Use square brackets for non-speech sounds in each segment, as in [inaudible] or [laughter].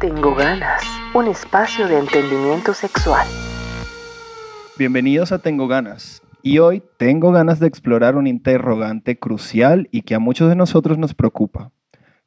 Tengo ganas, un espacio de entendimiento sexual. Bienvenidos a Tengo ganas. Y hoy tengo ganas de explorar un interrogante crucial y que a muchos de nosotros nos preocupa.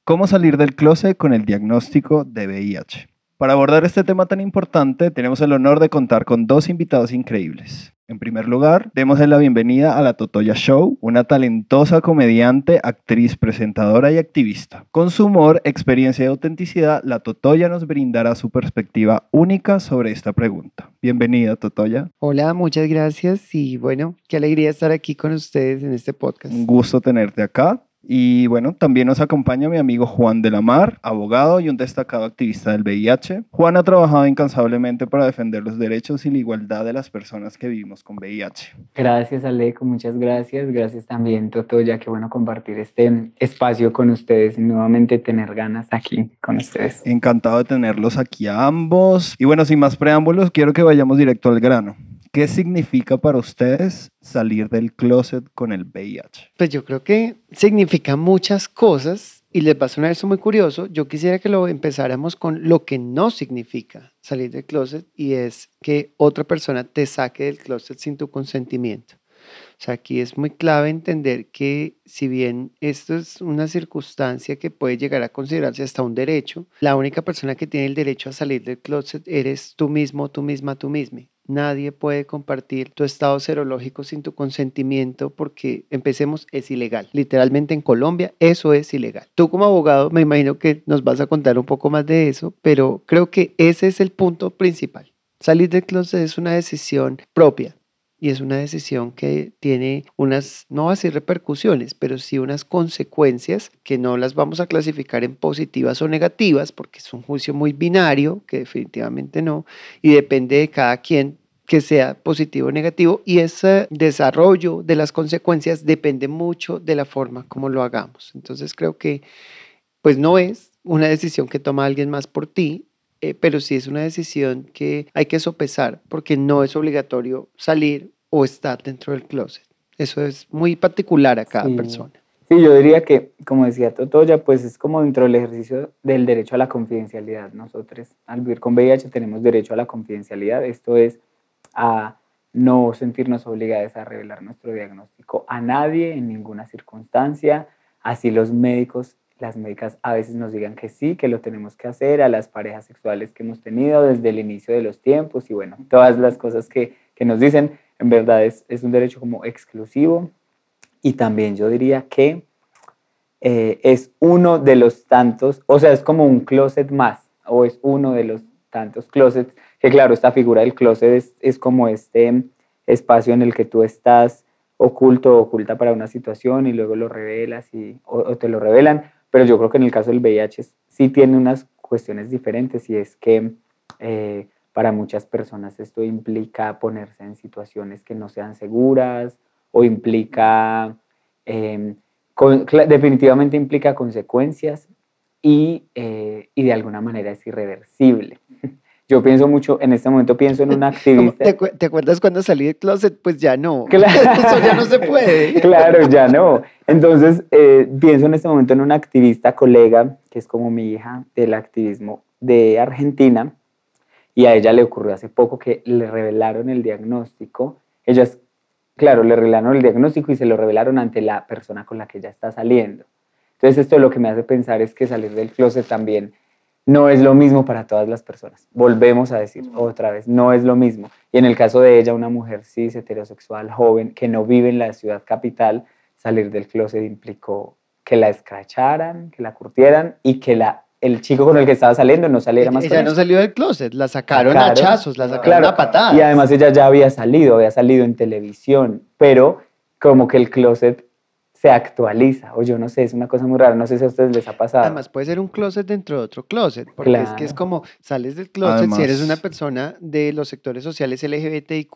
¿Cómo salir del closet con el diagnóstico de VIH? Para abordar este tema tan importante, tenemos el honor de contar con dos invitados increíbles. En primer lugar, demos la bienvenida a la Totoya Show, una talentosa comediante, actriz, presentadora y activista. Con su humor, experiencia y autenticidad, la Totoya nos brindará su perspectiva única sobre esta pregunta. Bienvenida, Totoya. Hola, muchas gracias y bueno, qué alegría estar aquí con ustedes en este podcast. Un gusto tenerte acá. Y bueno, también nos acompaña mi amigo Juan de la Mar, abogado y un destacado activista del VIH. Juan ha trabajado incansablemente para defender los derechos y la igualdad de las personas que vivimos con VIH. Gracias, Aleco, muchas gracias. Gracias también, Toto, ya que bueno compartir este espacio con ustedes y nuevamente tener ganas aquí con ustedes. Encantado de tenerlos aquí a ambos. Y bueno, sin más preámbulos, quiero que vayamos directo al grano. ¿Qué significa para ustedes salir del closet con el VIH? Pues yo creo que significa muchas cosas y les va a sonar eso muy curioso. Yo quisiera que lo empezáramos con lo que no significa salir del closet y es que otra persona te saque del closet sin tu consentimiento. O sea, aquí es muy clave entender que si bien esto es una circunstancia que puede llegar a considerarse hasta un derecho, la única persona que tiene el derecho a salir del closet eres tú mismo, tú misma, tú misma. Nadie puede compartir tu estado serológico sin tu consentimiento porque, empecemos, es ilegal. Literalmente en Colombia eso es ilegal. Tú como abogado me imagino que nos vas a contar un poco más de eso, pero creo que ese es el punto principal. Salir del closet es una decisión propia y es una decisión que tiene unas, no así repercusiones, pero sí unas consecuencias que no las vamos a clasificar en positivas o negativas, porque es un juicio muy binario, que definitivamente no, y depende de cada quien que sea positivo o negativo y ese desarrollo de las consecuencias depende mucho de la forma como lo hagamos. Entonces creo que pues no es una decisión que toma alguien más por ti, eh, pero sí es una decisión que hay que sopesar porque no es obligatorio salir o estar dentro del closet. Eso es muy particular a cada persona. Sí, yo diría que, como decía Totoya, pues es como dentro del ejercicio del derecho a la confidencialidad. Nosotros al vivir con VIH tenemos derecho a la confidencialidad. Esto es a no sentirnos obligados a revelar nuestro diagnóstico a nadie en ninguna circunstancia. Así los médicos, las médicas a veces nos digan que sí, que lo tenemos que hacer, a las parejas sexuales que hemos tenido desde el inicio de los tiempos y bueno, todas las cosas que, que nos dicen, en verdad es, es, un derecho como exclusivo y también yo diría que eh, es uno de los tantos, o sea, es como un closet más o es uno de los tantos closets que claro, esta figura del closet es, como este espacio en el que tú estás oculto o oculta para una situación y luego lo revelas y, o, te lo revelan, pero yo creo que en el caso del VIH sí tiene unas cuestiones diferentes y es que eh, para muchas personas esto implica ponerse en situaciones que no sean seguras o implica, em, definitivamente implica consecuencias y, eh, y de alguna manera es irreversible. [laughs] Yo pienso mucho, en este momento pienso en una [laughs] activista. ¿Te, ¿Te, acuerdas cuando salí del closet? Pues ya no. [laughs] Claro. Eso ya no se puede. Claro, ya no. Entonces, eh, pienso en este momento en una activista colega, que es como mi hija del activismo de Argentina, y a ella le ocurrió hace poco que le revelaron el diagnóstico. Ellas, claro, le revelaron el diagnóstico y se lo revelaron ante la persona con la que ella está saliendo. Entonces, esto lo que me hace pensar es que salir del closet también no es lo mismo para todas las personas. Volvemos a decir otra vez, no es lo mismo. Y en el caso de ella, una mujer cis, heterosexual, joven, que no vive en la ciudad capital, salir del closet implicó que la escracharan, que la curtieran y que la, el chico con el que estaba saliendo no saliera más Ella no salió del closet, la sacaron, a hachazos, la sacaron a patadas. Y además ella ya había salido, había salido en televisión, pero como que el closet se actualiza, o yo no sé, es una cosa muy rara, no sé si a ustedes les ha pasado. Además puede ser un closet dentro de otro closet, porque es que es como sales del closet si eres una persona de los sectores sociales LGBTIQ+,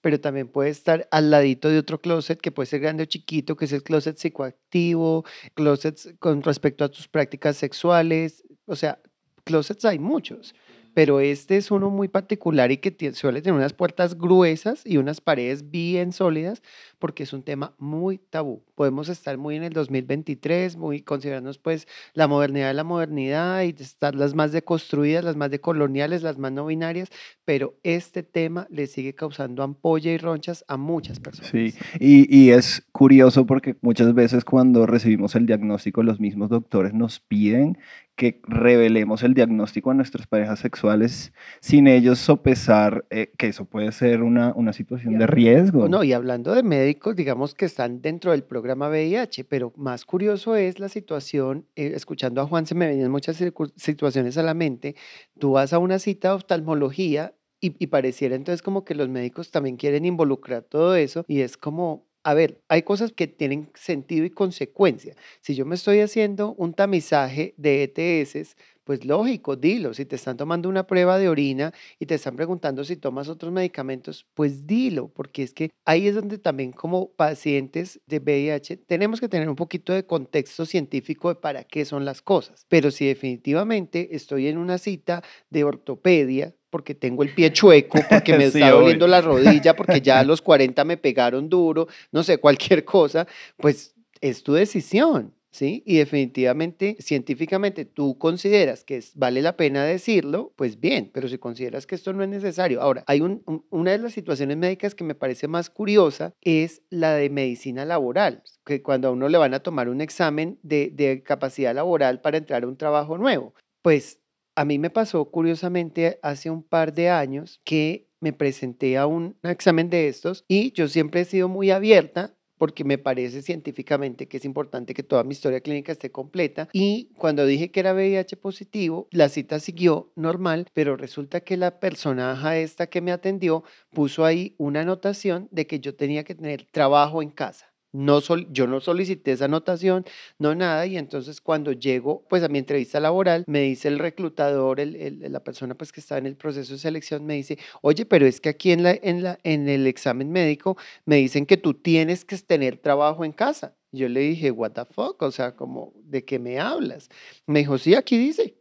pero también puede estar al ladito de otro closet que puede ser grande o chiquito, que es el closet psicoactivo, closets con respecto a tus prácticas sexuales, o sea, closets hay muchos pero este es uno muy particular y que suele tener unas puertas gruesas y unas paredes bien sólidas, porque es un tema muy tabú. Podemos estar muy en el 2023, muy considerarnos pues la modernidad de la modernidad y estar las más deconstruidas, las más decoloniales, las más no binarias, pero este tema le sigue causando ampolla y ronchas a muchas personas. Sí, y, y es curioso porque muchas veces cuando recibimos el diagnóstico, los mismos doctores nos piden que revelemos el diagnóstico a nuestras parejas sexuales sin ellos sopesar eh, que eso puede ser una, una situación de riesgo. No, y hablando de médicos, digamos que están dentro del programa VIH, pero más curioso es la situación, eh, escuchando a Juan se me venían muchas situaciones a la mente, tú vas a una cita de oftalmología y, y pareciera entonces como que los médicos también quieren involucrar todo eso y es como a ver, hay cosas que tienen sentido y consecuencia. Si yo me estoy haciendo un tamizaje de ETS, pues lógico, dilo. Si te están tomando una prueba de orina y te están preguntando si tomas otros medicamentos, pues dilo, porque es que ahí es donde también como pacientes de VIH tenemos que tener un poquito de contexto científico de para qué son las cosas. Pero si definitivamente estoy en una cita de ortopedia, porque tengo el pie chueco, porque [laughs] me está doliendo la rodilla, porque ya a [laughs] los 40 me pegaron duro, no sé, cualquier cosa, pues es tu decisión. ¿Sí? Y definitivamente, científicamente, tú consideras que vale la pena decirlo, pues bien, pero si consideras que esto no es necesario. Ahora, hay una de las situaciones médicas que me parece más curiosa, es la de medicina laboral, que cuando a uno le van a tomar un examen de, de capacidad laboral para entrar a un trabajo nuevo, pues a mí me pasó curiosamente hace un par de años que me presenté a un examen de estos y yo siempre he sido muy abierta porque me parece científicamente que es importante que toda mi historia clínica esté completa. Y cuando dije que era VIH positivo, la cita siguió normal, pero resulta que la personaje esta que me atendió puso ahí una anotación de que yo tenía que tener trabajo en casa. No yo no solicité esa anotación, no nada, y entonces cuando llego pues a mi entrevista laboral, me dice el reclutador, el, la persona pues que está en el proceso de selección, me dice, oye, pero es que aquí en, la, en, la, en el examen médico me dicen que tú tienes que tener trabajo en casa. Yo le dije, what the fuck, o sea, como, ¿de qué me hablas? Me dijo, sí, aquí dice.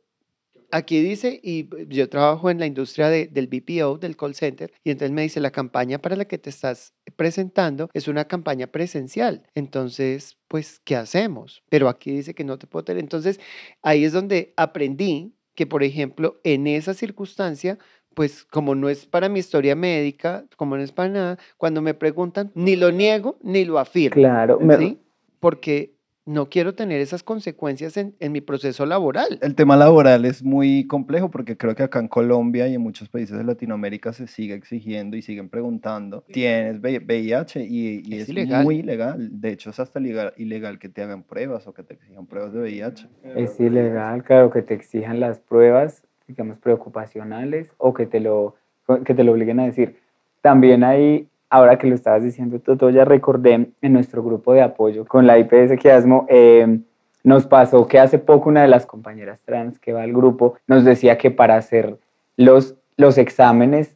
Aquí dice, y yo trabajo en la industria del BPO, del call center, y entonces me dice, la campaña para la que te estás presentando es una campaña presencial. Entonces, pues, ¿qué hacemos? Pero aquí dice que no te puedo tener. Entonces, ahí es donde aprendí que, por ejemplo, en esa circunstancia, pues como no es para mi historia médica, como no es para nada, cuando me preguntan, ni lo niego ni lo afirmo. Claro, ¿sí? Porque no quiero tener esas consecuencias en, mi proceso laboral. El tema laboral es muy complejo porque creo que acá en Colombia y en muchos países de Latinoamérica se sigue exigiendo y siguen preguntando, ¿tienes VIH? Y, es, muy ilegal. De hecho, es hasta ilegal, que te hagan pruebas o que te exijan pruebas de VIH. Es ilegal, claro, que te exijan las pruebas, digamos, preocupacionales o que te lo, que te lo obliguen a decir. También hay ahora que lo estabas diciendo, todo ya recordé en nuestro grupo de apoyo con la IPS Quiasmo, eh, nos pasó que hace poco una de las compañeras trans que va al grupo nos decía que para hacer los, los exámenes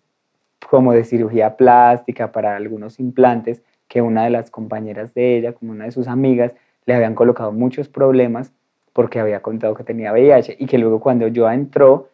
como de cirugía plástica para algunos implantes, que una de las compañeras de ella, como una de sus amigas, le habían colocado muchos problemas porque había contado que tenía VIH y que luego cuando yo entró,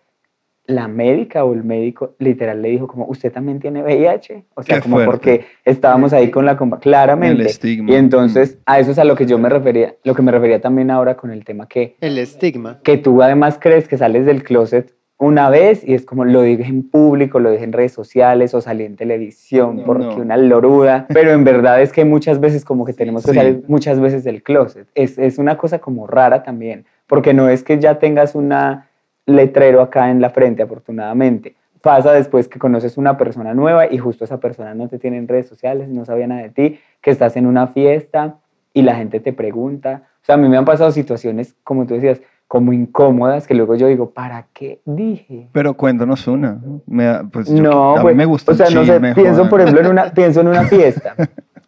la médica o el médico literal le dijo como, ¿usted también tiene VIH? O sea, como porque estábamos ahí con la compa, claramente. El estigma. Y entonces a eso es a lo que yo me refería, lo que me refería también ahora con el tema que... El estigma. Que tú además crees que sales del closet una vez y es como lo dije en público, lo dije en redes sociales o salí en televisión porque una loruda, [laughs] pero en verdad es que muchas veces como que tenemos que salir muchas veces del closet. Es, es una cosa como rara también, porque no es que ya tengas una letrero acá en la frente, afortunadamente. Pasa después que conoces una persona nueva y justo esa persona no te tiene en redes sociales, no sabía nada de ti, que estás en una fiesta y la gente te pregunta. O sea, a mí me han pasado situaciones, como tú decías, como incómodas, que luego yo digo, ¿para qué dije? Pero cuéntanos una. Me, pues no, a mí pues, me gusta. O sea, no sé, pienso, por ejemplo, en una, [laughs] pienso en una fiesta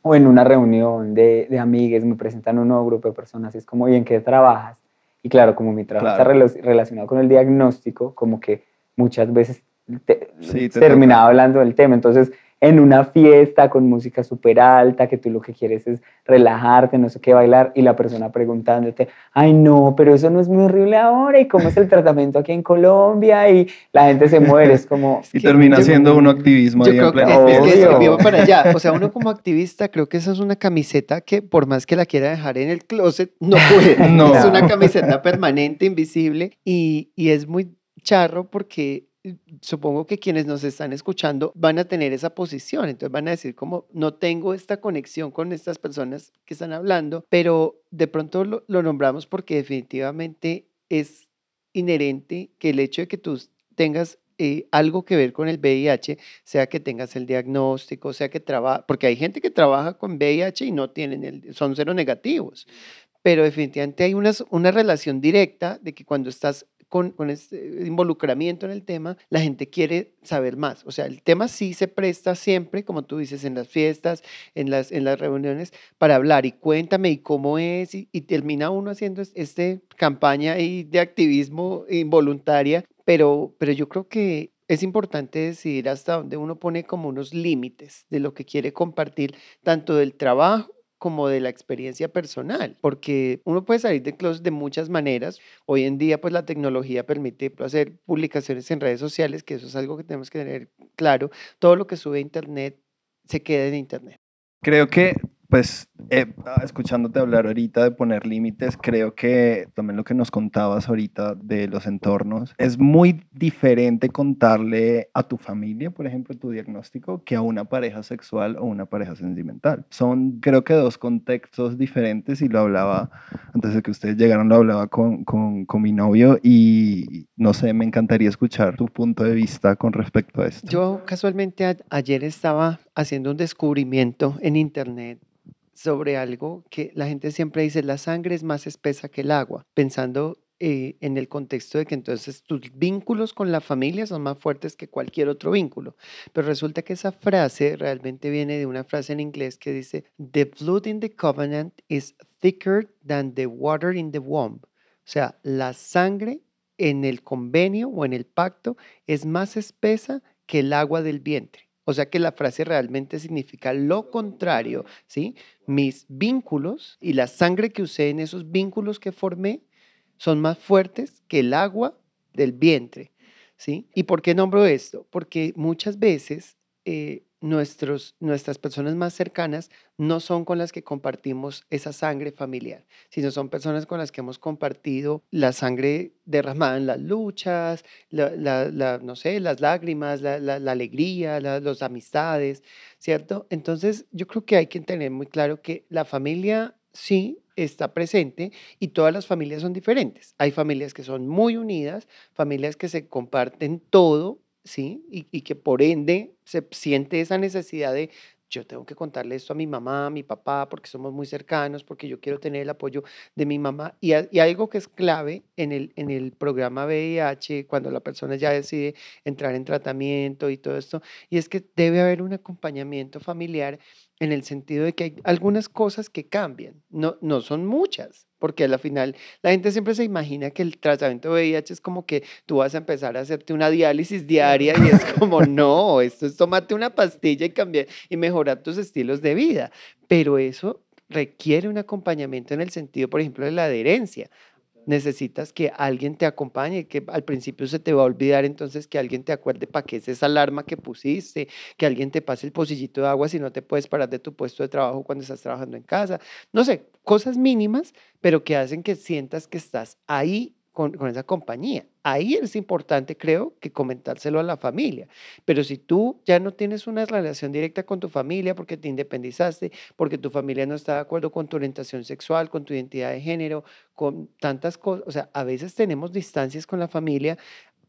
o en una reunión de, de amigues, me presentan un nuevo grupo de personas, y es como, ¿y en qué trabajas? Y claro, como mi trabajo está relacionado con el diagnóstico, como que muchas veces terminaba hablando del tema. Entonces, en una fiesta con música súper alta, que tú lo que quieres es relajarte, no sé qué, bailar, y la persona preguntándote, ay no, pero eso no es muy horrible ahora, y cómo es el tratamiento aquí en Colombia, y la gente se muere, es como... [laughs] Y termina siendo un activismo Yo ahí en creo que plena es, es que vivo para allá. O sea, uno como activista, creo que esa es una camiseta que por más que la quiera dejar en el closet, no puede. [laughs] No. Es una camiseta permanente, invisible, y, y es muy charro porque supongo que quienes nos están escuchando van a tener esa posición, entonces van a decir como no tengo esta conexión con estas personas que están hablando, pero de pronto lo, nombramos porque definitivamente es inherente que el hecho de que tú tengas eh, algo que ver con el VIH, sea que tengas el diagnóstico, sea que trabaja, porque hay gente que trabaja con VIH y no tienen el, son cero negativos, pero definitivamente hay unas- una relación directa de que cuando estás con, este involucramiento en el tema, la gente quiere saber más. O sea, el tema sí se presta siempre, como tú dices, en las fiestas, en las, en las reuniones, para hablar. Y cuéntame y cómo es, y, y termina uno haciendo es- este campaña ahí de activismo involuntaria, pero, pero yo creo que es importante decidir hasta dónde uno pone como unos límites de lo que quiere compartir, tanto del trabajo como de la experiencia personal, porque uno puede salir de closet de muchas maneras. Hoy en día, pues la tecnología permite pues, hacer publicaciones en redes sociales, que eso es algo que tenemos que tener claro. Todo lo que sube a internet se queda en internet. Creo que, pues, eh, escuchándote hablar ahorita de poner límites, creo que también lo que nos contabas ahorita de los entornos, es muy diferente contarle a tu familia, por ejemplo, tu diagnóstico, que a una pareja sexual o una pareja sentimental. Son, creo que, dos contextos diferentes y lo hablaba, antes de que ustedes llegaran, lo hablaba con, con, mi novio y, no sé, me encantaría escuchar tu punto de vista con respecto a esto. Yo casualmente ayer estaba haciendo un descubrimiento en internet sobre algo que la gente siempre dice, la sangre es más espesa que el agua, pensando eh, en el contexto de que entonces tus vínculos con la familia son más fuertes que cualquier otro vínculo. Pero resulta que esa frase realmente viene de una frase en inglés que dice, The blood in the covenant is thicker than the water in the womb. O sea, la sangre en el convenio o en el pacto es más espesa que el agua del vientre. O sea que la frase realmente significa lo contrario, ¿sí? Mis vínculos y la sangre que usé en esos vínculos que formé son más fuertes que el agua del vientre, ¿sí? ¿Y por qué nombro esto? Porque muchas veces eh, nuestros, nuestras personas más cercanas no son con las que compartimos esa sangre familiar, sino son personas con las que hemos compartido la sangre derramada en las luchas, la, la- no sé, las lágrimas, la, la- alegría, la- las amistades, ¿cierto? Entonces, yo creo que hay que tener muy claro que la familia sí está presente y todas las familias son diferentes. Hay familias que son muy unidas, familias que se comparten todo, ¿sí? Y, y que por ende se siente esa necesidad de yo tengo que contarle esto a mi mamá, a mi papá, porque somos muy cercanos, porque yo quiero tener el apoyo de mi mamá. Y, a- y algo que es clave en el, en el programa VIH, cuando la persona ya decide entrar en tratamiento y todo esto, y es que debe haber un acompañamiento familiar en el sentido de que hay algunas cosas que cambian, no, no son muchas, porque a la final la gente siempre se imagina que el tratamiento de VIH es como que tú vas a empezar a hacerte una diálisis diaria y es como, no, [laughs] esto es tomarte una pastilla y cambiar y mejorar tus estilos de vida, pero eso requiere un acompañamiento en el sentido, por ejemplo, de la adherencia. Necesitas que alguien te acompañe, que al principio se te va a olvidar, entonces que alguien te acuerde para qué es esa alarma que pusiste, que alguien te pase el pocillito de agua si no te puedes parar de tu puesto de trabajo cuando estás trabajando en casa. No sé, cosas mínimas, pero que hacen que sientas que estás ahí con, esa compañía. Ahí es importante, creo, que comentárselo a la familia. Pero si tú ya no tienes una relación directa con tu familia porque te independizaste, porque tu familia no está de acuerdo con tu orientación sexual, con tu identidad de género, con tantas cosas, o sea, a veces tenemos distancias con la familia,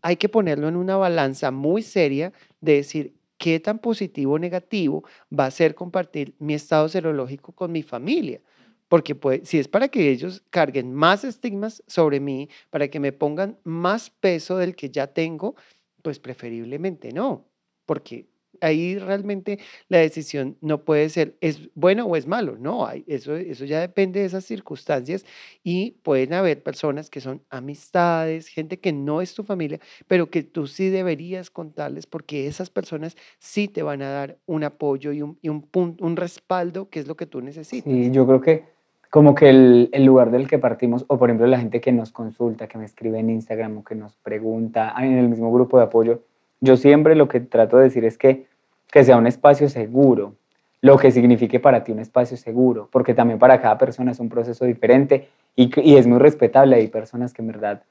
hay que ponerlo en una balanza muy seria de decir, ¿qué tan positivo o negativo va a ser compartir mi estado serológico con mi familia? Porque pues, si es para que ellos carguen más estigmas sobre mí, para que me pongan más peso del que ya tengo, pues preferiblemente no. Porque ahí realmente la decisión no puede ser es bueno o es malo, no, hay, eso, eso ya depende de esas circunstancias y pueden haber personas que son amistades, gente que no es tu familia, pero que tú sí deberías contarles porque esas personas sí te van a dar un apoyo y un, y un, punto, un respaldo que es lo que tú necesitas. Y yo creo que como que el, el, lugar del que partimos, o por ejemplo la gente que nos consulta, que me escribe en Instagram o que nos pregunta en el mismo grupo de apoyo, yo siempre lo que trato de decir es que, que sea un espacio seguro, lo que signifique para ti un espacio seguro, porque también para cada persona es un proceso diferente y, y es muy respetable. Hay personas que en verdad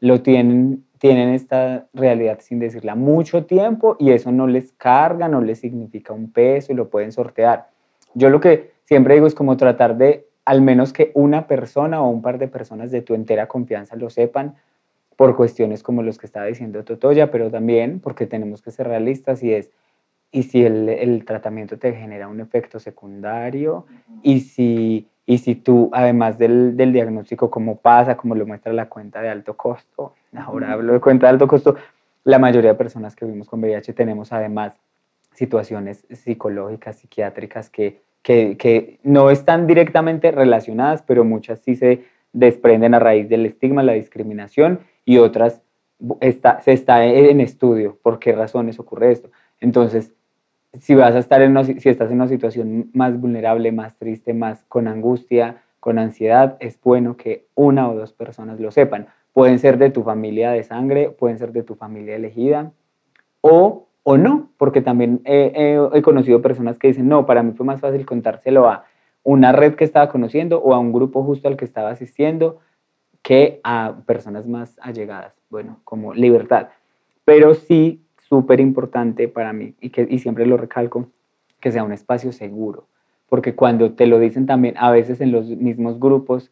lo tienen, tienen esta realidad sin decirla mucho tiempo y eso no les carga, no les significa un peso y lo pueden sortear. Yo lo que siempre digo es como tratar de al menos que una persona o un par de personas de tu entera confianza lo sepan por cuestiones como los que estaba diciendo Totoya, pero también porque tenemos que ser realistas y es, y si el, el tratamiento te genera un efecto secundario y si, y si tú, además del, del, diagnóstico, como pasa, como lo muestra la cuenta de alto costo, ahora hablo de cuenta de alto costo, la mayoría de personas que vivimos con VIH tenemos además situaciones psicológicas, psiquiátricas que, que, no están directamente relacionadas, pero muchas sí se desprenden a raíz del estigma, la discriminación y otras está, se está en estudio por qué razones ocurre esto. Entonces, si vas a estar en una, si estás en una situación más vulnerable, más triste, más con angustia, con ansiedad, es bueno que una o dos personas lo sepan. Pueden ser de tu familia de sangre, pueden ser de tu familia elegida o, o no, porque también he, conocido personas que dicen, no, para mí fue más fácil contárselo a una red que estaba conociendo o a un grupo justo al que estaba asistiendo que a personas más allegadas, bueno, como libertad. Pero sí, súper importante para mí, y, que, y siempre lo recalco, que sea un espacio seguro, porque cuando te lo dicen también, a veces en los mismos grupos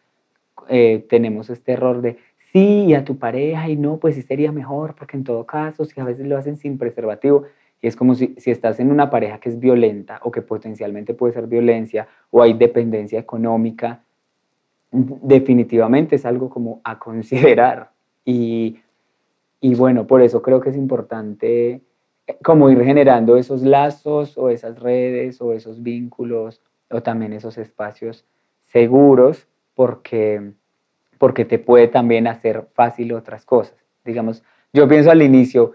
eh, tenemos este error de, sí, y a tu pareja, y no, pues sí sería mejor, porque en todo caso, si a veces lo hacen sin preservativo, y es como si, si estás en una pareja que es violenta o que potencialmente puede ser violencia o hay dependencia económica, definitivamente es algo como a considerar. Y, y, bueno, por eso creo que es importante eh, como ir generando esos lazos o esas redes o esos vínculos o también esos espacios seguros porque, porque te puede también hacer fácil otras cosas. Digamos, yo pienso al inicio,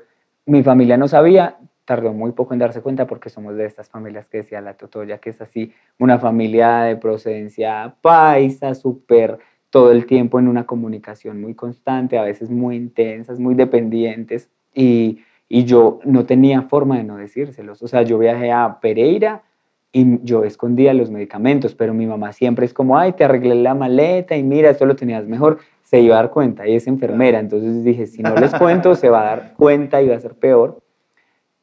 mi familia no sabía, tardó muy poco en darse cuenta porque somos de estas familias que decía la Totoya, que es así, una familia de procedencia paisa, súper todo el tiempo en una comunicación muy constante, a veces muy intensas, muy dependientes, y, y yo no tenía forma de no decírselos. O sea, yo viajé a Pereira y yo escondía los medicamentos, pero mi mamá siempre es como, ay, te arreglé la maleta y mira, esto lo tenías mejor, se iba a dar cuenta y es enfermera, entonces dije, si no les cuento, se va a dar cuenta y va a ser peor.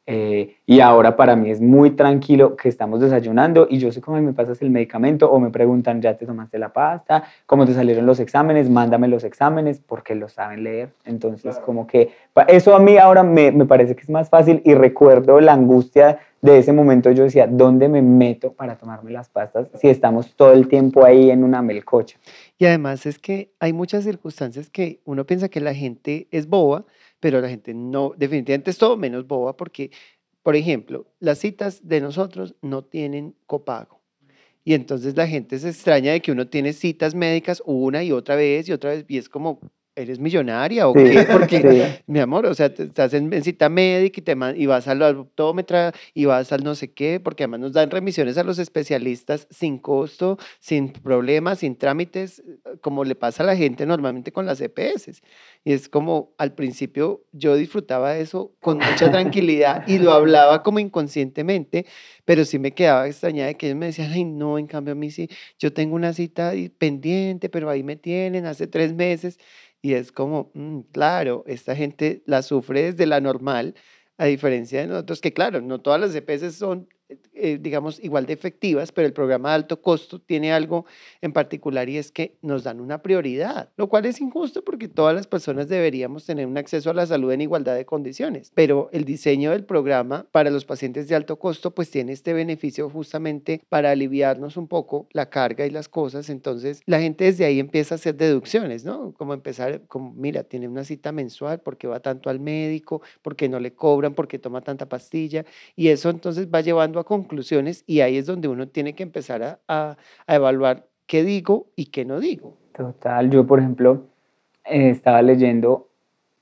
Eh, y ahora para mí es muy tranquilo que estamos desayunando y yo sé cómo me pasas el medicamento o me preguntan, ¿ya te tomaste la pasta? ¿Cómo te salieron los exámenes? Mándame los exámenes porque lo saben leer. Entonces, como que eso a mí ahora me, me, parece que es más fácil y recuerdo la angustia de ese momento. Yo decía, ¿dónde me meto para tomarme las pastas si estamos todo el tiempo ahí en una melcocha? Y además es que hay muchas circunstancias que uno piensa que la gente es boba pero la gente no, definitivamente es todo menos boba porque, por ejemplo, las citas de nosotros no tienen copago. Y entonces la gente se extraña de que uno tiene citas médicas una y otra vez y otra vez, y es como, ¿eres millonaria o qué? Porque, mi amor, o sea, estás en, cita médica y, te, y vas al optómetra y vas al no sé qué, porque además nos dan remisiones a los especialistas sin costo, sin problemas, sin trámites, como le pasa a la gente normalmente con las EPS. Y es como, al principio yo disfrutaba eso con mucha tranquilidad y lo hablaba como inconscientemente, pero sí me quedaba extrañada de que ellos me decían, ay, no, en cambio a mí sí, yo tengo una cita pendiente, pero ahí me tienen hace tres meses. Y es como, mm, claro, esta gente la sufre desde la normal, a diferencia de nosotros, que claro, no todas las EPS son eh, digamos, igual de efectivas, pero el programa de alto costo tiene algo en particular y es que nos dan una prioridad, lo cual es injusto porque todas las personas deberíamos tener un acceso a la salud en igualdad de condiciones, pero el diseño del programa para los pacientes de alto costo pues tiene este beneficio justamente para aliviarnos un poco la carga y las cosas, entonces la gente desde ahí empieza a hacer deducciones, ¿no? Como empezar, como mira, tiene una cita mensual, porque va tanto al médico? porque no le cobran? porque toma tanta pastilla? Y eso entonces va llevando a conclusiones y ahí es donde uno tiene que empezar a, a, evaluar qué digo y qué no digo. Total, yo por ejemplo eh, estaba leyendo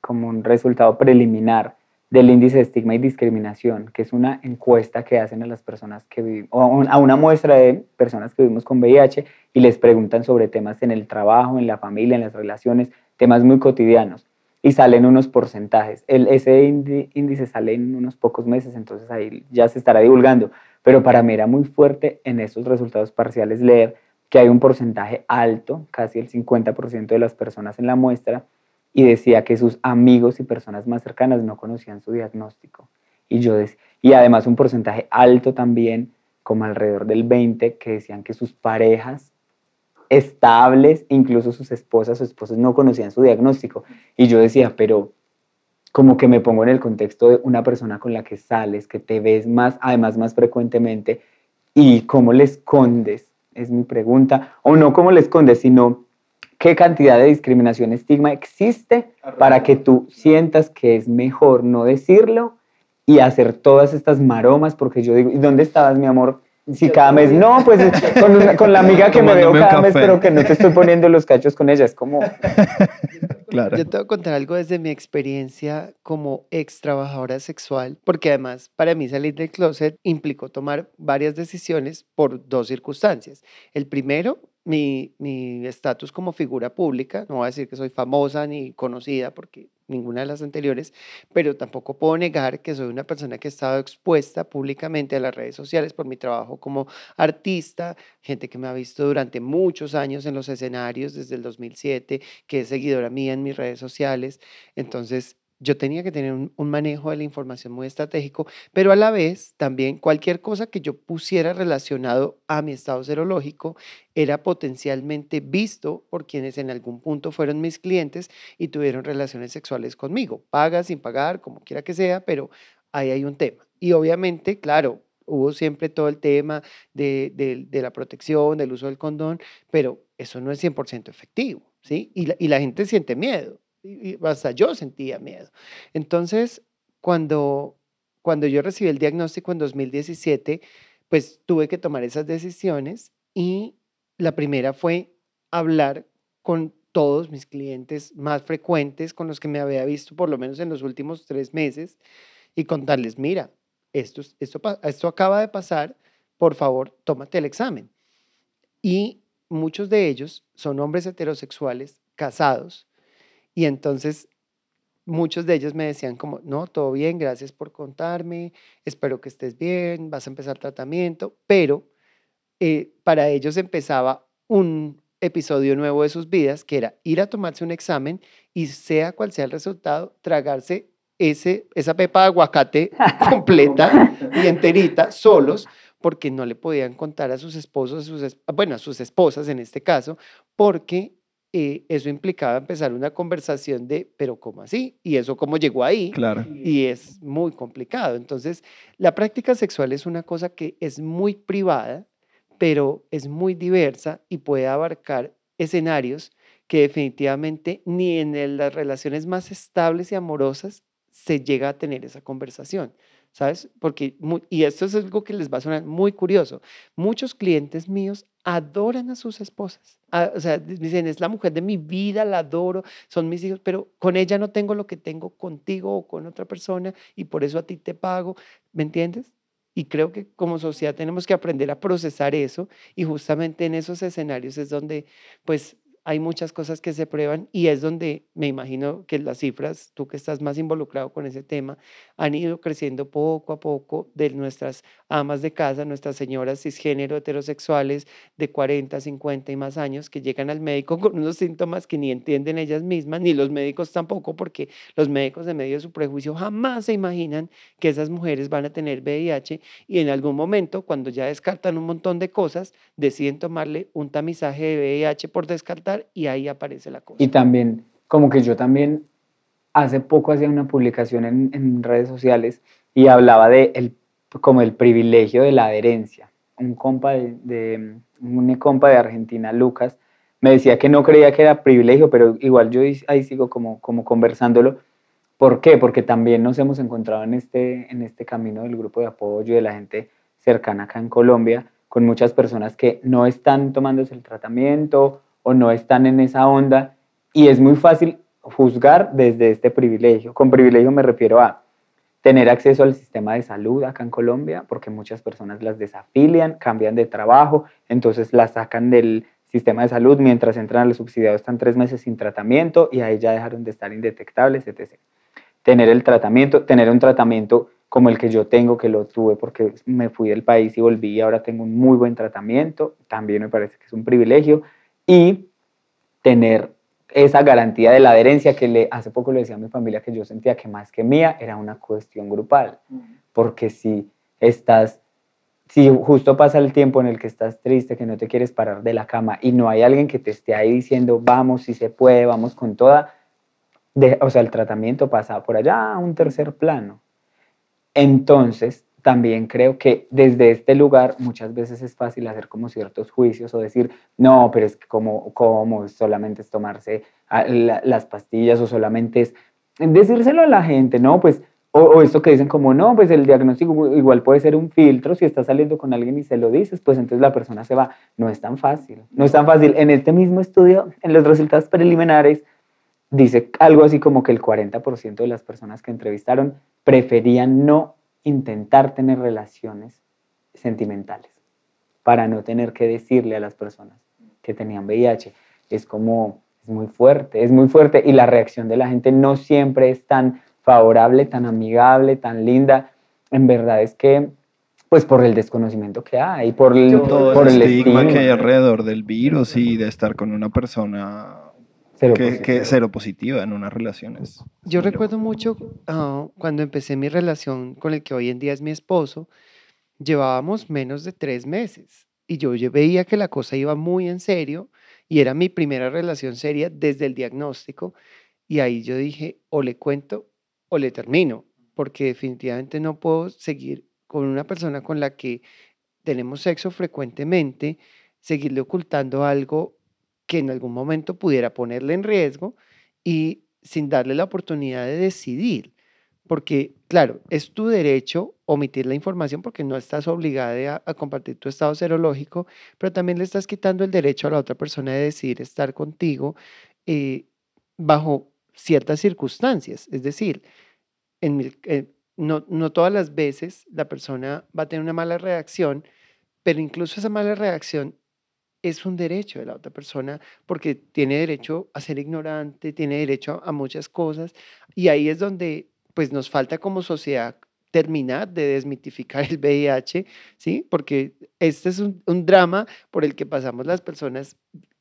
como un resultado preliminar del índice de estigma y discriminación, que es una encuesta que hacen a las personas que viven, o a una muestra de personas que vivimos con VIH y les preguntan sobre temas en el trabajo, en la familia, en las relaciones, temas muy cotidianos y salen unos porcentajes. El, ese índice sale en unos pocos meses, entonces ahí ya se estará divulgando. Pero para mí era muy fuerte en estos resultados parciales leer que hay un porcentaje alto, casi el 50% de las personas en la muestra, y decía que sus amigos y personas más cercanas no conocían su diagnóstico. Y, yo y además un porcentaje alto también, como alrededor del 20%, que decían que sus parejas estables, incluso sus esposas o esposos no conocían su diagnóstico. Y yo decía, pero como que me pongo en el contexto de una persona con la que sales, que te ves más, además más frecuentemente, y cómo le escondes, es mi pregunta, o no cómo le escondes, sino qué cantidad de discriminación, estigma existe para que tú sientas que es mejor no decirlo y hacer todas estas maromas, porque yo digo, ¿y dónde estabas, mi amor? Si cada mes, no, pues [laughs] con, con la amiga que me veo cada mes, pero que no te estoy poniendo los cachos con ella, es como... Claro. Yo te voy a contar algo desde mi experiencia como ex trabajadora sexual, porque además para mí salir del closet implicó tomar varias decisiones por dos circunstancias. El primero, mi estatus como figura pública, no voy a decir que soy famosa ni conocida porque ninguna de las anteriores, pero tampoco puedo negar que soy una persona que ha estado expuesta públicamente a las redes sociales por mi trabajo como artista, gente que me ha visto durante muchos años en los escenarios desde el 2007, que es seguidora mía en mis redes sociales. Entonces, yo tenía que tener un, manejo de la información muy estratégico, pero a la vez también cualquier cosa que yo pusiera relacionado a mi estado serológico era potencialmente visto por quienes en algún punto fueron mis clientes y tuvieron relaciones sexuales conmigo, paga, sin pagar, como quiera que sea, pero ahí hay un tema. Y obviamente, claro, hubo siempre todo el tema de, la protección, del uso del condón, pero eso no es 100% efectivo, ¿sí? Y la gente siente miedo y hasta yo sentía miedo. Entonces, cuando, cuando yo recibí el diagnóstico en 2017, pues tuve que tomar esas decisiones y la primera fue hablar con todos mis clientes más frecuentes con los que me había visto por lo menos en los últimos tres meses y contarles, mira, esto, esto, esto acaba de pasar, por favor, tómate el examen. Y muchos de ellos son hombres heterosexuales casados y entonces muchos de ellos me decían como, no, todo bien, gracias por contarme, espero que estés bien, vas a empezar tratamiento, pero eh, para ellos empezaba un episodio nuevo de sus vidas, que era ir a tomarse un examen y sea cual sea el resultado, tragarse ese, esa pepa de aguacate [laughs] completa y enterita, solos, porque no le podían contar a sus esposos, a sus, bueno, a sus esposas en este caso, porque eh, eso implicaba empezar una conversación de, pero ¿cómo así? ¿Y eso cómo llegó ahí? Claro. Y es muy complicado. Entonces, la práctica sexual es una cosa que es muy privada, pero es muy diversa y puede abarcar escenarios que definitivamente ni en las relaciones más estables y amorosas se llega a tener esa conversación. ¿Sabes? Porque, y esto es algo que les va a sonar muy curioso, muchos clientes míos adoran a sus esposas. o sea, dicen, es la mujer de mi vida, la adoro, son mis hijos, pero con ella no tengo lo que tengo contigo o con otra persona y por eso a ti te pago, ¿me entiendes? Y creo que como sociedad tenemos que aprender a procesar eso y justamente en esos escenarios es donde pues hay muchas cosas que se prueban y es donde me imagino que las cifras, tú que estás más involucrado con ese tema, han ido creciendo poco a poco de nuestras amas de casa, nuestras señoras cisgénero heterosexuales de 40, 50 y más años que llegan al médico [laughs] con unos síntomas que ni entienden ellas mismas, ni los médicos tampoco, porque los médicos en medio de su prejuicio jamás se imaginan que esas mujeres van a tener VIH y en algún momento, cuando ya descartan un montón de cosas, deciden tomarle un tamizaje de VIH por descartar y ahí aparece la cosa. Y también, como que yo también hace poco hacía una publicación en, en redes sociales y hablaba de el, como el privilegio de la adherencia. Un compa de, de, un compa de Argentina, Lucas, me decía que no creía que era privilegio, pero igual yo ahí sigo como, como conversándolo. ¿Por qué? Porque también nos hemos encontrado en este, en este camino del grupo de apoyo de la gente cercana acá en Colombia, con muchas personas que no están tomándose el tratamiento o no están en esa onda y es muy fácil juzgar desde este privilegio. Con privilegio me refiero a tener acceso al sistema de salud acá en Colombia, porque muchas personas las desafilian, cambian de trabajo, entonces las sacan del sistema de salud mientras entran al subsidiado, están tres meses sin tratamiento y ahí ya dejaron de estar indetectables, etc. Tener el tratamiento, tener un tratamiento como el que yo tengo, que lo tuve porque me fui del país y volví y ahora tengo un muy buen tratamiento, también me parece que es un privilegio, y tener esa garantía de la adherencia que le, hace poco le decía a mi familia que yo sentía que más que mía era una cuestión grupal, porque si estás, si justo pasa el tiempo en el que estás triste, que no te quieres parar de la cama y no hay alguien que te esté ahí diciendo, vamos, si se puede, vamos con toda, de, o sea, el tratamiento pasa por allá a un tercer plano. Entonces, también creo que desde este lugar muchas veces es fácil hacer como ciertos juicios o decir, no, pero es que como, como solamente es tomarse ah, las pastillas o solamente es decírselo a la gente, ¿no? Pues, o, o, esto que dicen como, no, pues el diagnóstico igual puede ser un filtro, si estás saliendo con alguien y se lo dices, pues entonces la persona se va. No es tan fácil, no es tan fácil. En este mismo estudio, en los resultados preliminares, dice algo así como que el 40% de las personas que entrevistaron preferían no intentar tener relaciones sentimentales para no tener que decirle a las personas que tenían VIH. Es como, es muy fuerte, es muy fuerte y la reacción de la gente no siempre es tan favorable, tan amigable, tan linda. En verdad es que, pues por el desconocimiento que hay, por el, Todo por el el estigma que hay estigma. alrededor del virus y de estar con una persona Cero que, positivo. que cero positiva en unas relaciones. Yo recuerdo mucho ah, cuando empecé mi relación con el que hoy en día es mi esposo, llevábamos menos de tres meses y yo veía que la cosa iba muy en serio y era mi primera relación seria desde el diagnóstico y ahí yo dije, o le cuento o le termino, porque definitivamente no puedo seguir con una persona con la que tenemos sexo frecuentemente, seguirle ocultando algo que en algún momento pudiera ponerle en riesgo y sin darle la oportunidad de decidir. Porque, claro, es tu derecho omitir la información porque no estás obligada a, compartir tu estado serológico, pero también le estás quitando el derecho a la otra persona de decidir estar contigo eh, bajo ciertas circunstancias. Es decir, eh, no, no todas las veces la persona va a tener una mala reacción, pero incluso esa mala reacción es un derecho de la otra persona porque tiene derecho a ser ignorante, tiene derecho a, muchas cosas y ahí es donde pues nos falta como sociedad terminar de desmitificar [laughs] el VIH, ¿sí? Porque este es un drama por el que pasamos las personas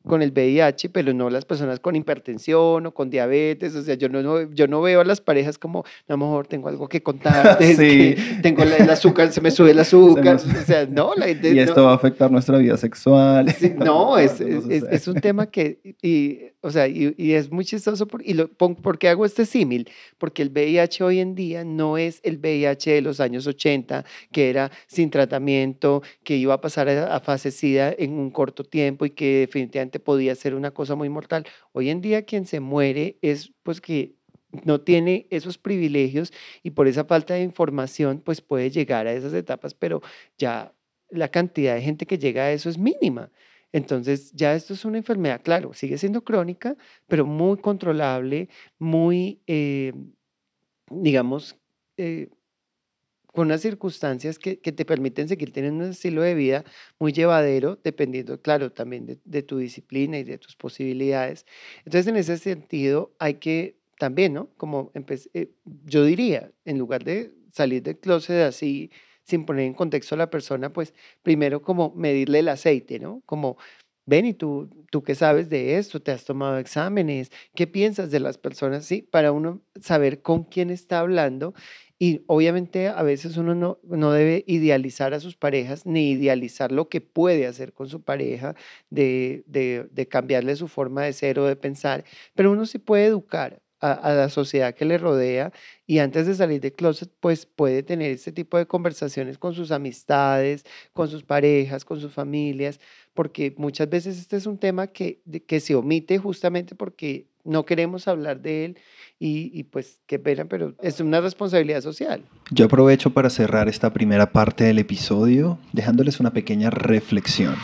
con el VIH, pero no las personas con hipertensión o con diabetes. O sea, yo no, yo no veo a las parejas como, a lo mejor tengo algo que contarte, [laughs] Sí. es que tengo el azúcar, se me sube el [laughs] azúcar. Me- O sea, no, la gente Y no- esto va a afectar nuestra vida sexual. Sí, no, [laughs] es, es, es un tema que, y, o sea, y, y es muy chistoso, por, y lo, ¿por qué hago este símil? Porque el VIH hoy en día no es el VIH de los años 80, que era sin tratamiento, que iba a pasar a, a fase SIDA en un corto tiempo y que definitivamente podía ser una cosa muy mortal. Hoy en día quien se muere es pues que no tiene esos privilegios y por esa falta de información pues puede llegar a esas etapas, pero ya la cantidad de gente que llega a eso es mínima. Entonces, ya esto es una enfermedad, claro, sigue siendo crónica, pero muy controlable, muy, eh, digamos, eh, con unas circunstancias que, que, te permiten seguir teniendo un estilo de vida muy llevadero, dependiendo, claro, también de, tu disciplina y de tus posibilidades. Entonces, en ese sentido, hay que también, ¿no? Como eh, yo diría, en lugar de salir del closet así, sin poner en contexto a la persona, pues primero como medirle el aceite, ¿no? Como, ven y tú, tú qué sabes de esto, te has tomado exámenes, qué piensas de las personas, sí, para uno saber con quién está hablando. Y obviamente a veces uno no, no debe idealizar a sus parejas ni idealizar lo que puede hacer con su pareja, de, de, de cambiarle su forma de ser o de pensar, pero uno sí puede educar a, la sociedad que le rodea y antes de salir de closet, pues puede tener este tipo de conversaciones con sus amistades, con sus parejas, con sus familias, porque muchas veces este es un tema que, que se omite justamente porque no queremos hablar de él y, y, pues qué pena, pero es una responsabilidad social. Yo aprovecho para cerrar esta primera parte del episodio dejándoles una pequeña reflexión.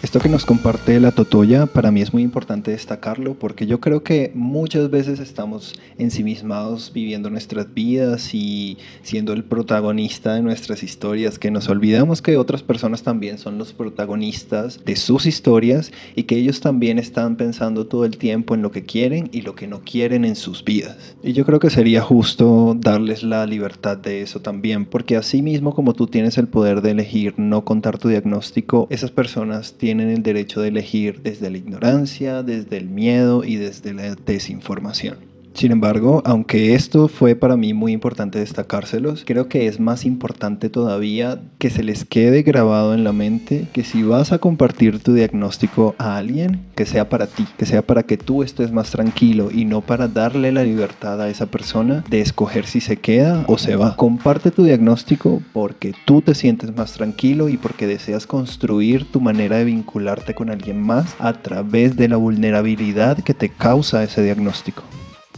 Esto que nos comparte la Totoya para mí es muy importante destacarlo porque yo creo que muchas veces estamos ensimismados viviendo nuestras vidas y siendo el protagonista de nuestras historias, que nos olvidamos que otras personas también son los protagonistas de sus historias y que ellos también están pensando todo el tiempo en lo que quieren y lo que no quieren en sus vidas. Y yo creo que sería justo darles la libertad de eso también, porque así mismo como tú tienes el poder de elegir no contar tu diagnóstico, esas personas tienen tienen el derecho de elegir desde la ignorancia, desde el miedo y desde la desinformación. Sin embargo, aunque esto fue para mí muy importante destacárselos, creo que es más importante todavía que se les quede grabado en la mente que si vas a compartir tu diagnóstico a alguien, que sea para ti, que sea para que tú estés más tranquilo y no para darle la libertad a esa persona de escoger si se queda o se va. Comparte tu diagnóstico porque tú te sientes más tranquilo y porque deseas construir tu manera de vincularte con alguien más a través de la vulnerabilidad que te causa ese diagnóstico.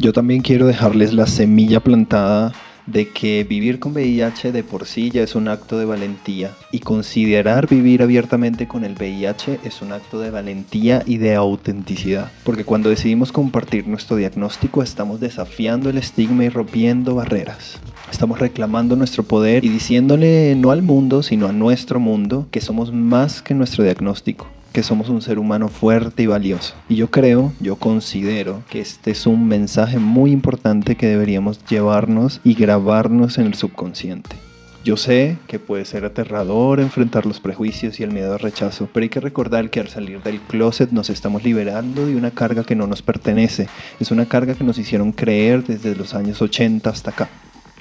Yo también quiero dejarles la semilla plantada de que vivir con VIH de por sí ya es un acto de valentía y considerar vivir abiertamente con el VIH es un acto de valentía y de autenticidad. Porque cuando decidimos compartir nuestro diagnóstico estamos desafiando el estigma y rompiendo barreras. Estamos reclamando nuestro poder y diciéndole no al mundo, sino a nuestro mundo que somos más que nuestro diagnóstico que somos un ser humano fuerte y valioso. Y yo creo, yo considero que este es un mensaje muy importante que deberíamos llevarnos y grabarnos en el subconsciente. Yo sé que puede ser aterrador enfrentar los prejuicios y el miedo al rechazo, pero hay que recordar que al salir del closet nos estamos liberando de una carga que no nos pertenece. Es una carga que nos hicieron creer desde los años 80 hasta acá.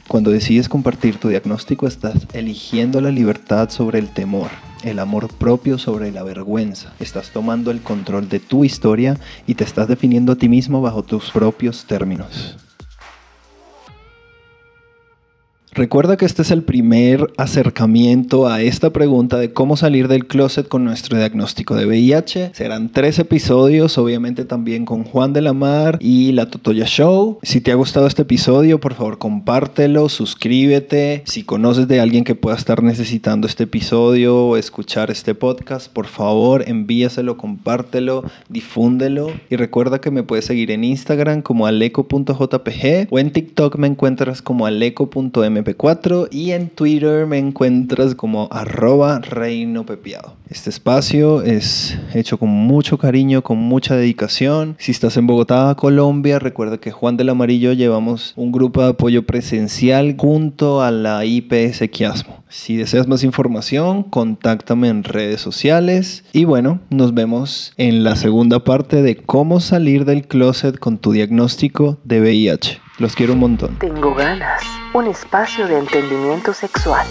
Cuando decides compartir tu diagnóstico estás eligiendo la libertad sobre el temor, el amor propio sobre la vergüenza. Estás tomando el control de tu historia y te estás definiendo a ti mismo bajo tus propios términos. Recuerda que este es el primer acercamiento a esta pregunta de cómo salir del closet con nuestro diagnóstico de VIH. Serán tres episodios, obviamente también con Juan de la Mar y la Totoya Show. Si te ha gustado este episodio, por favor compártelo, suscríbete. Si conoces de alguien que pueda estar necesitando este episodio o escuchar este podcast, por favor envíaselo, compártelo, difúndelo. Y recuerda que me puedes seguir en Instagram como aleco.jpg o en TikTok me encuentras como aleco.m 4 y en Twitter me encuentras como arroba reino pepiado. Este espacio es hecho con mucho cariño, con mucha dedicación. Si estás en Bogotá, Colombia, recuerda que Juan del Amarillo llevamos un grupo de apoyo presencial junto a la IPS Quiasmo. Si deseas más información, contáctame en redes sociales. Y bueno, nos vemos en la segunda parte de cómo salir del closet con tu diagnóstico de VIH. Los quiero un montón. Tengo ganas. Un espacio de entendimiento sexual.